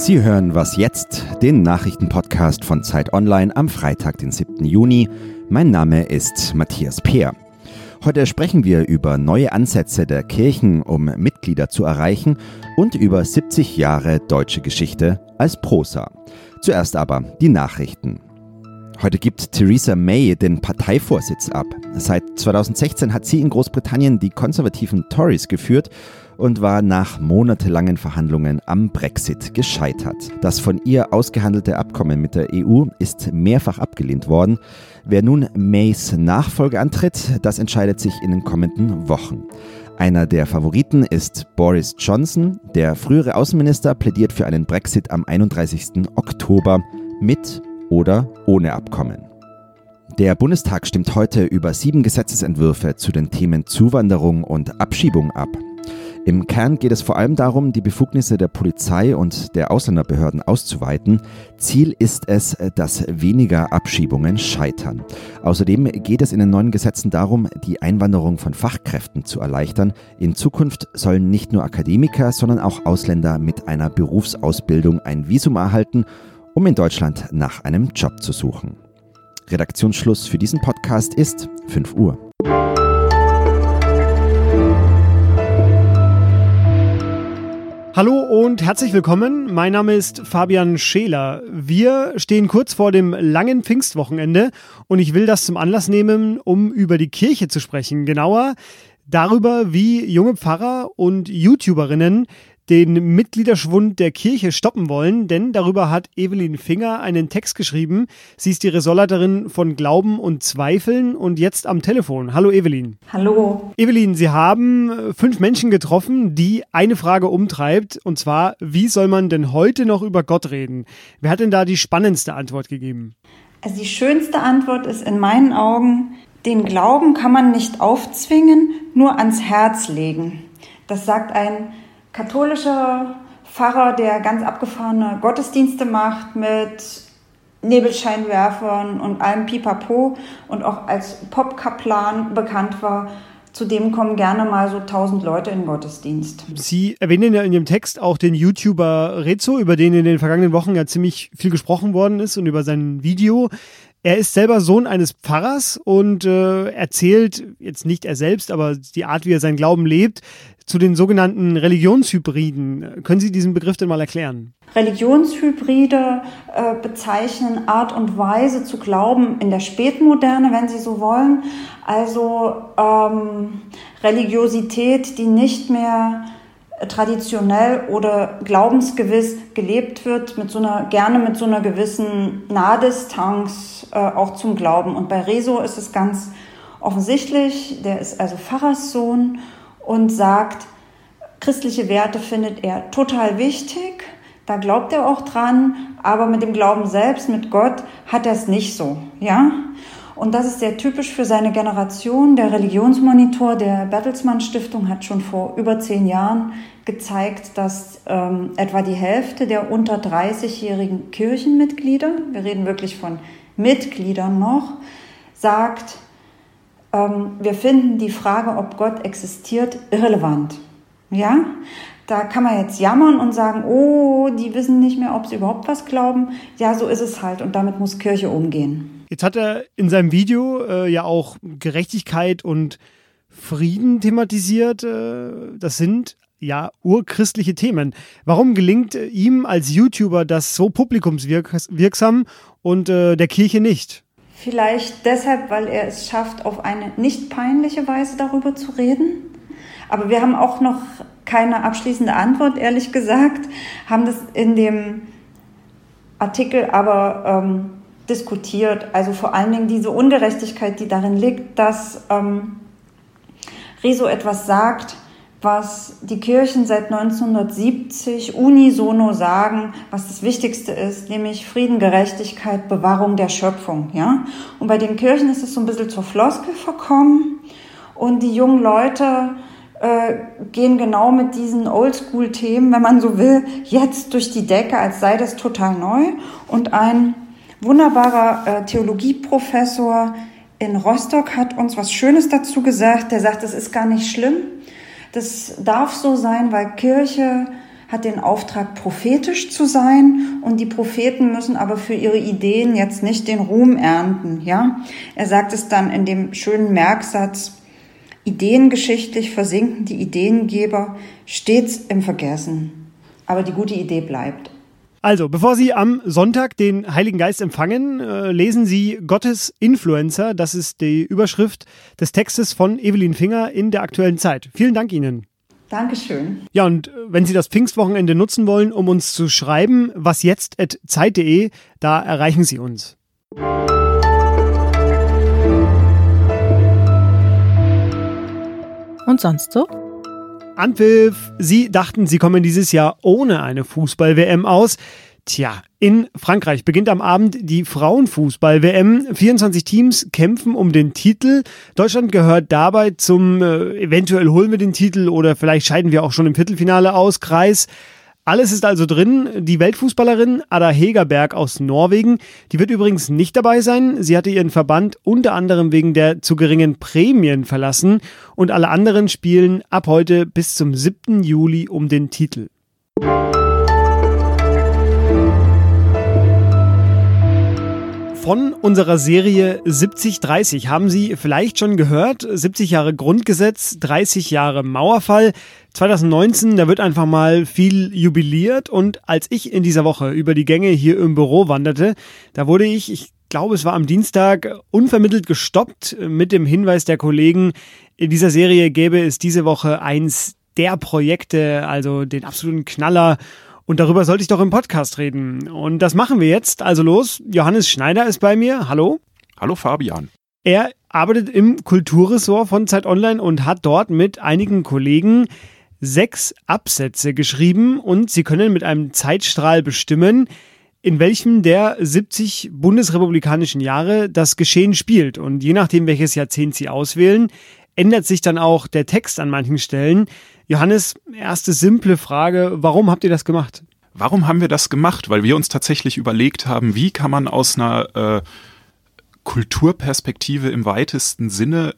Sie hören Was jetzt, den Nachrichtenpodcast von Zeit Online am Freitag, den 7. Juni. Mein Name ist Matthias Peer. Heute sprechen wir über neue Ansätze der Kirchen, um Mitglieder zu erreichen und über 70 Jahre deutsche Geschichte als Prosa. Zuerst aber die Nachrichten. Heute gibt Theresa May den Parteivorsitz ab. Seit 2016 hat sie in Großbritannien die konservativen Tories geführt und war nach monatelangen Verhandlungen am Brexit gescheitert. Das von ihr ausgehandelte Abkommen mit der EU ist mehrfach abgelehnt worden. Wer nun Mays Nachfolge antritt, das entscheidet sich in den kommenden Wochen. Einer der Favoriten ist Boris Johnson. Der frühere Außenminister plädiert für einen Brexit am 31. Oktober mit oder ohne Abkommen. Der Bundestag stimmt heute über sieben Gesetzesentwürfe zu den Themen Zuwanderung und Abschiebung ab. Im Kern geht es vor allem darum, die Befugnisse der Polizei und der Ausländerbehörden auszuweiten. Ziel ist es, dass weniger Abschiebungen scheitern. Außerdem geht es in den neuen Gesetzen darum, die Einwanderung von Fachkräften zu erleichtern. In Zukunft sollen nicht nur Akademiker, sondern auch Ausländer mit einer Berufsausbildung ein Visum erhalten, um in Deutschland nach einem Job zu suchen. Redaktionsschluss für diesen Podcast ist 5 Uhr. Hallo und herzlich willkommen. Mein Name ist Fabian Scheler. Wir stehen kurz vor dem langen Pfingstwochenende und ich will das zum Anlass nehmen, um über die Kirche zu sprechen. Genauer darüber, wie junge Pfarrer und YouTuberinnen den Mitgliederschwund der Kirche stoppen wollen, denn darüber hat Evelyn Finger einen Text geschrieben. Sie ist die Ressortleiterin von Glauben und Zweifeln und jetzt am Telefon. Hallo Evelyn. Hallo. Evelyn, Sie haben äh, fünf Menschen getroffen, die eine Frage umtreibt, und zwar, wie soll man denn heute noch über Gott reden? Wer hat denn da die spannendste Antwort gegeben? Also die schönste Antwort ist in meinen Augen, den Glauben kann man nicht aufzwingen, nur ans Herz legen. Das sagt ein katholischer Pfarrer, der ganz abgefahrene Gottesdienste macht mit Nebelscheinwerfern und allem Pipapo und auch als Popkaplan bekannt war. Zudem kommen gerne mal so 1000 Leute in den Gottesdienst. Sie erwähnen ja in Ihrem Text auch den YouTuber Rezo, über den in den vergangenen Wochen ja ziemlich viel gesprochen worden ist und über sein Video. Er ist selber Sohn eines Pfarrers und äh, erzählt, jetzt nicht er selbst, aber die Art, wie er seinen Glauben lebt, zu den sogenannten Religionshybriden. Können Sie diesen Begriff denn mal erklären? Religionshybride äh, bezeichnen Art und Weise zu glauben in der Spätmoderne, wenn Sie so wollen. Also ähm, Religiosität, die nicht mehr traditionell oder glaubensgewiss gelebt wird, mit so einer, gerne mit so einer gewissen Nahdistanz äh, auch zum Glauben. Und bei Rezo ist es ganz offensichtlich, der ist also Pfarrerssohn und sagt, christliche Werte findet er total wichtig, da glaubt er auch dran, aber mit dem Glauben selbst, mit Gott, hat er es nicht so, ja? Und das ist sehr typisch für seine Generation. Der Religionsmonitor der Bertelsmann Stiftung hat schon vor über zehn Jahren gezeigt, dass ähm, etwa die Hälfte der unter 30-jährigen Kirchenmitglieder, wir reden wirklich von Mitgliedern noch, sagt, wir finden die Frage, ob Gott existiert, irrelevant. Ja, da kann man jetzt jammern und sagen, oh, die wissen nicht mehr, ob sie überhaupt was glauben. Ja, so ist es halt und damit muss Kirche umgehen. Jetzt hat er in seinem Video äh, ja auch Gerechtigkeit und Frieden thematisiert. Äh, das sind ja urchristliche Themen. Warum gelingt äh, ihm als YouTuber das so publikumswirksam und äh, der Kirche nicht? Vielleicht deshalb, weil er es schafft, auf eine nicht peinliche Weise darüber zu reden. Aber wir haben auch noch keine abschließende Antwort, ehrlich gesagt, haben das in dem Artikel aber ähm, diskutiert. Also vor allen Dingen diese Ungerechtigkeit, die darin liegt, dass ähm, Rezo etwas sagt, was die Kirchen seit 1970 unisono sagen, was das Wichtigste ist, nämlich Frieden, Gerechtigkeit, Bewahrung der Schöpfung. Ja? Und bei den Kirchen ist es so ein bisschen zur Floskel verkommen und die jungen Leute äh, gehen genau mit diesen Oldschool-Themen, wenn man so will, jetzt durch die Decke, als sei das total neu. Und ein wunderbarer äh, Theologieprofessor in Rostock hat uns was Schönes dazu gesagt. Der sagt, das ist gar nicht schlimm. Das darf so sein, weil Kirche hat den Auftrag, prophetisch zu sein und die Propheten müssen aber für ihre Ideen jetzt nicht den Ruhm ernten, ja. Er sagt es dann in dem schönen Merksatz, ideengeschichtlich versinken die Ideengeber stets im Vergessen, aber die gute Idee bleibt. Also, bevor Sie am Sonntag den Heiligen Geist empfangen, äh, lesen Sie Gottes Influencer. Das ist die Überschrift des Textes von Evelyn Finger in der aktuellen Zeit. Vielen Dank Ihnen. Dankeschön. Ja, und äh, wenn Sie das Pfingstwochenende nutzen wollen, um uns zu schreiben, was jetzt at zeit.de, da erreichen Sie uns. Und sonst so? Anpfiff. Sie dachten, sie kommen dieses Jahr ohne eine Fußball-WM aus. Tja, in Frankreich beginnt am Abend die Frauenfußball-WM. 24 Teams kämpfen um den Titel. Deutschland gehört dabei zum äh, eventuell holen wir den Titel oder vielleicht scheiden wir auch schon im Viertelfinale aus Kreis. Alles ist also drin. Die Weltfußballerin Ada Hegerberg aus Norwegen, die wird übrigens nicht dabei sein. Sie hatte ihren Verband unter anderem wegen der zu geringen Prämien verlassen und alle anderen spielen ab heute bis zum 7. Juli um den Titel. Von unserer Serie 70-30 haben Sie vielleicht schon gehört. 70 Jahre Grundgesetz, 30 Jahre Mauerfall. 2019, da wird einfach mal viel jubiliert. Und als ich in dieser Woche über die Gänge hier im Büro wanderte, da wurde ich, ich glaube, es war am Dienstag, unvermittelt gestoppt mit dem Hinweis der Kollegen, in dieser Serie gäbe es diese Woche eins der Projekte, also den absoluten Knaller. Und darüber sollte ich doch im Podcast reden. Und das machen wir jetzt. Also los, Johannes Schneider ist bei mir. Hallo. Hallo Fabian. Er arbeitet im Kulturressort von Zeit Online und hat dort mit einigen Kollegen sechs Absätze geschrieben und sie können mit einem Zeitstrahl bestimmen, in welchem der 70 bundesrepublikanischen Jahre das Geschehen spielt. Und je nachdem, welches Jahrzehnt sie auswählen, ändert sich dann auch der Text an manchen Stellen. Johannes, erste simple Frage, warum habt ihr das gemacht? Warum haben wir das gemacht? Weil wir uns tatsächlich überlegt haben, wie kann man aus einer äh, Kulturperspektive im weitesten Sinne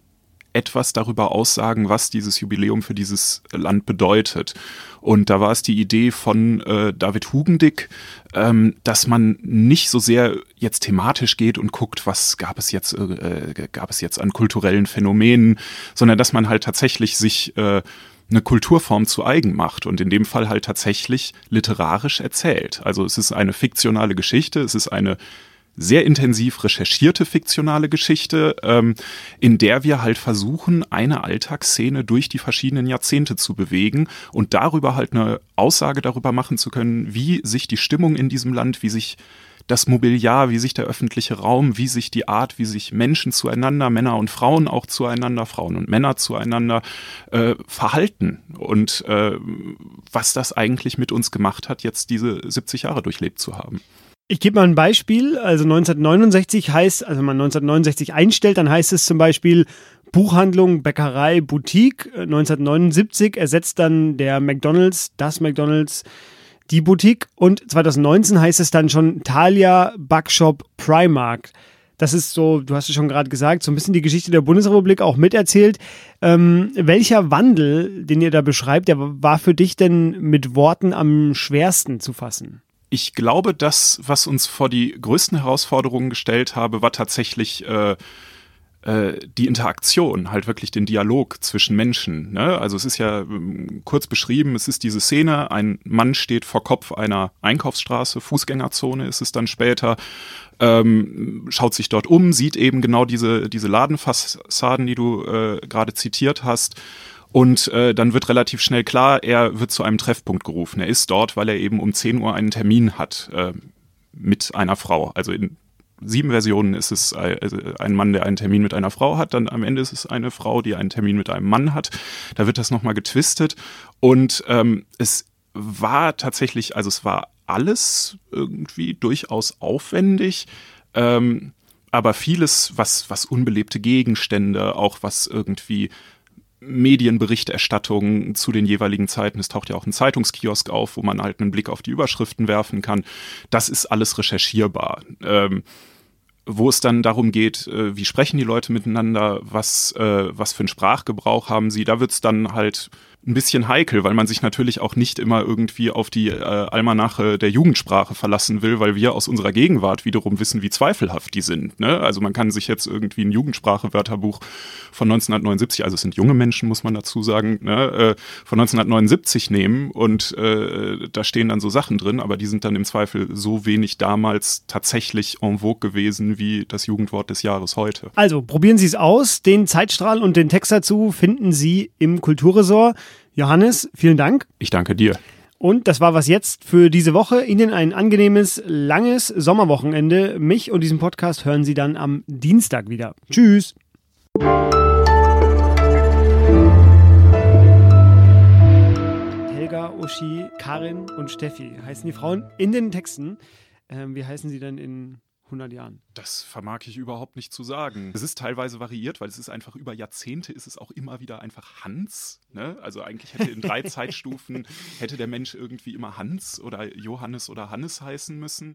etwas darüber aussagen, was dieses Jubiläum für dieses Land bedeutet. Und da war es die Idee von äh, David Hugendick, ähm, dass man nicht so sehr jetzt thematisch geht und guckt, was gab es jetzt, äh, gab es jetzt an kulturellen Phänomenen, sondern dass man halt tatsächlich sich äh, eine Kulturform zu eigen macht und in dem Fall halt tatsächlich literarisch erzählt. Also es ist eine fiktionale Geschichte, es ist eine sehr intensiv recherchierte fiktionale Geschichte, ähm, in der wir halt versuchen, eine Alltagsszene durch die verschiedenen Jahrzehnte zu bewegen und darüber halt eine Aussage darüber machen zu können, wie sich die Stimmung in diesem Land, wie sich das Mobiliar, wie sich der öffentliche Raum, wie sich die Art, wie sich Menschen zueinander, Männer und Frauen auch zueinander, Frauen und Männer zueinander äh, verhalten und äh, was das eigentlich mit uns gemacht hat, jetzt diese 70 Jahre durchlebt zu haben. Ich gebe mal ein Beispiel. Also 1969 heißt, also wenn man 1969 einstellt, dann heißt es zum Beispiel Buchhandlung, Bäckerei, Boutique. 1979 ersetzt dann der McDonalds, das McDonalds, die Boutique und 2019 heißt es dann schon Thalia Backshop Primark. Das ist so, du hast es schon gerade gesagt, so ein bisschen die Geschichte der Bundesrepublik auch miterzählt. Ähm, welcher Wandel, den ihr da beschreibt, der war für dich denn mit Worten am schwersten zu fassen? Ich glaube, das, was uns vor die größten Herausforderungen gestellt habe, war tatsächlich äh, äh, die Interaktion, halt wirklich den Dialog zwischen Menschen. Ne? Also es ist ja ähm, kurz beschrieben, es ist diese Szene, ein Mann steht vor Kopf einer Einkaufsstraße, Fußgängerzone ist es dann später, ähm, schaut sich dort um, sieht eben genau diese, diese Ladenfassaden, die du äh, gerade zitiert hast. Und äh, dann wird relativ schnell klar, er wird zu einem Treffpunkt gerufen. Er ist dort, weil er eben um 10 Uhr einen Termin hat äh, mit einer Frau. Also in sieben Versionen ist es also ein Mann, der einen Termin mit einer Frau hat, dann am Ende ist es eine Frau, die einen Termin mit einem Mann hat. Da wird das nochmal getwistet und ähm, es war tatsächlich, also es war alles irgendwie durchaus aufwendig. Ähm, aber vieles, was, was unbelebte Gegenstände, auch was irgendwie Medienberichterstattung zu den jeweiligen Zeiten. Es taucht ja auch ein Zeitungskiosk auf, wo man halt einen Blick auf die Überschriften werfen kann. Das ist alles recherchierbar. Ähm, wo es dann darum geht, äh, wie sprechen die Leute miteinander, was, äh, was für einen Sprachgebrauch haben sie, da wird es dann halt ein bisschen heikel, weil man sich natürlich auch nicht immer irgendwie auf die äh, Almanache der Jugendsprache verlassen will, weil wir aus unserer Gegenwart wiederum wissen, wie zweifelhaft die sind. Ne? Also man kann sich jetzt irgendwie ein Jugendsprache-Wörterbuch von 1979, also es sind junge Menschen, muss man dazu sagen, ne, äh, von 1979 nehmen und äh, da stehen dann so Sachen drin, aber die sind dann im Zweifel so wenig damals tatsächlich en vogue gewesen wie das Jugendwort des Jahres heute. Also probieren Sie es aus. Den Zeitstrahl und den Text dazu finden Sie im Kulturresort. Johannes, vielen Dank. Ich danke dir. Und das war was jetzt für diese Woche. Ihnen ein angenehmes, langes Sommerwochenende. Mich und diesen Podcast hören Sie dann am Dienstag wieder. Tschüss. Helga, Uschi, Karin und Steffi heißen die Frauen in den Texten. Ähm, wie heißen sie denn in 100 Jahren? Das vermag ich überhaupt nicht zu sagen. Es ist teilweise variiert, weil es ist einfach über Jahrzehnte ist es auch immer wieder einfach Hans. Ne? Also eigentlich hätte in drei Zeitstufen hätte der Mensch irgendwie immer Hans oder Johannes oder Hannes heißen müssen.